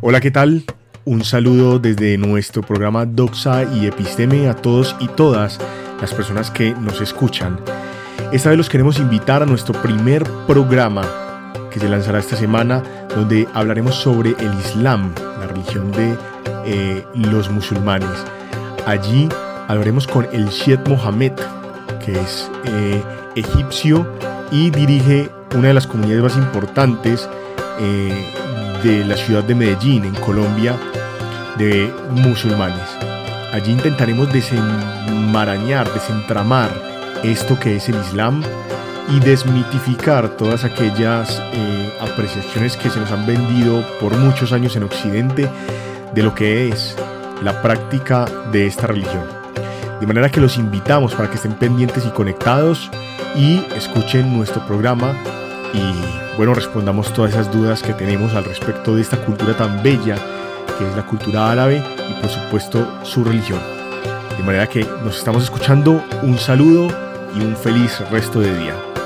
Hola, ¿qué tal? Un saludo desde nuestro programa Doxa y Episteme a todos y todas las personas que nos escuchan. Esta vez los queremos invitar a nuestro primer programa que se lanzará esta semana, donde hablaremos sobre el Islam, la religión de eh, los musulmanes. Allí hablaremos con el Sheikh Mohammed, que es eh, egipcio y dirige una de las comunidades más importantes eh, de la ciudad de Medellín, en Colombia, de musulmanes. Allí intentaremos desenmarañar, desentramar esto que es el Islam y desmitificar todas aquellas eh, apreciaciones que se nos han vendido por muchos años en Occidente de lo que es la práctica de esta religión. De manera que los invitamos para que estén pendientes y conectados y escuchen nuestro programa y bueno, respondamos todas esas dudas que tenemos al respecto de esta cultura tan bella que es la cultura árabe y por supuesto su religión. De manera que nos estamos escuchando, un saludo y un feliz resto de día.